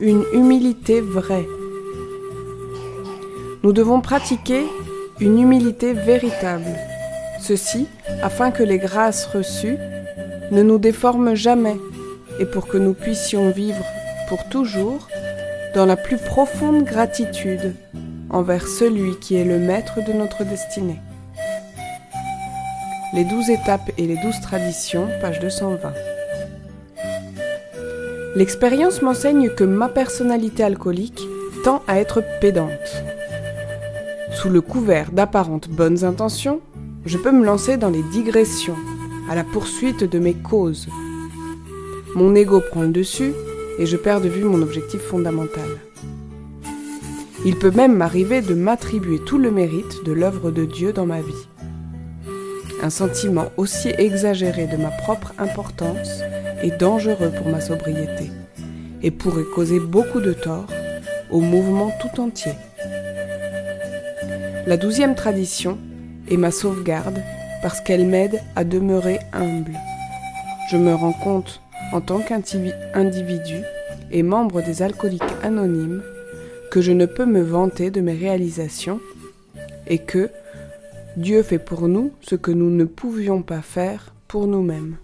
une humilité vraie. Nous devons pratiquer une humilité véritable. Ceci afin que les grâces reçues ne nous déforment jamais et pour que nous puissions vivre pour toujours dans la plus profonde gratitude envers celui qui est le maître de notre destinée. Les douze étapes et les douze traditions, page 220. L'expérience m'enseigne que ma personnalité alcoolique tend à être pédante. Sous le couvert d'apparentes bonnes intentions, je peux me lancer dans les digressions, à la poursuite de mes causes. Mon ego prend le dessus et je perds de vue mon objectif fondamental. Il peut même m'arriver de m'attribuer tout le mérite de l'œuvre de Dieu dans ma vie. Un sentiment aussi exagéré de ma propre importance est dangereux pour ma sobriété et pourrait causer beaucoup de tort au mouvement tout entier. La douzième tradition est ma sauvegarde parce qu'elle m'aide à demeurer humble. Je me rends compte, en tant qu'individu et membre des alcooliques anonymes, que je ne peux me vanter de mes réalisations et que Dieu fait pour nous ce que nous ne pouvions pas faire pour nous-mêmes.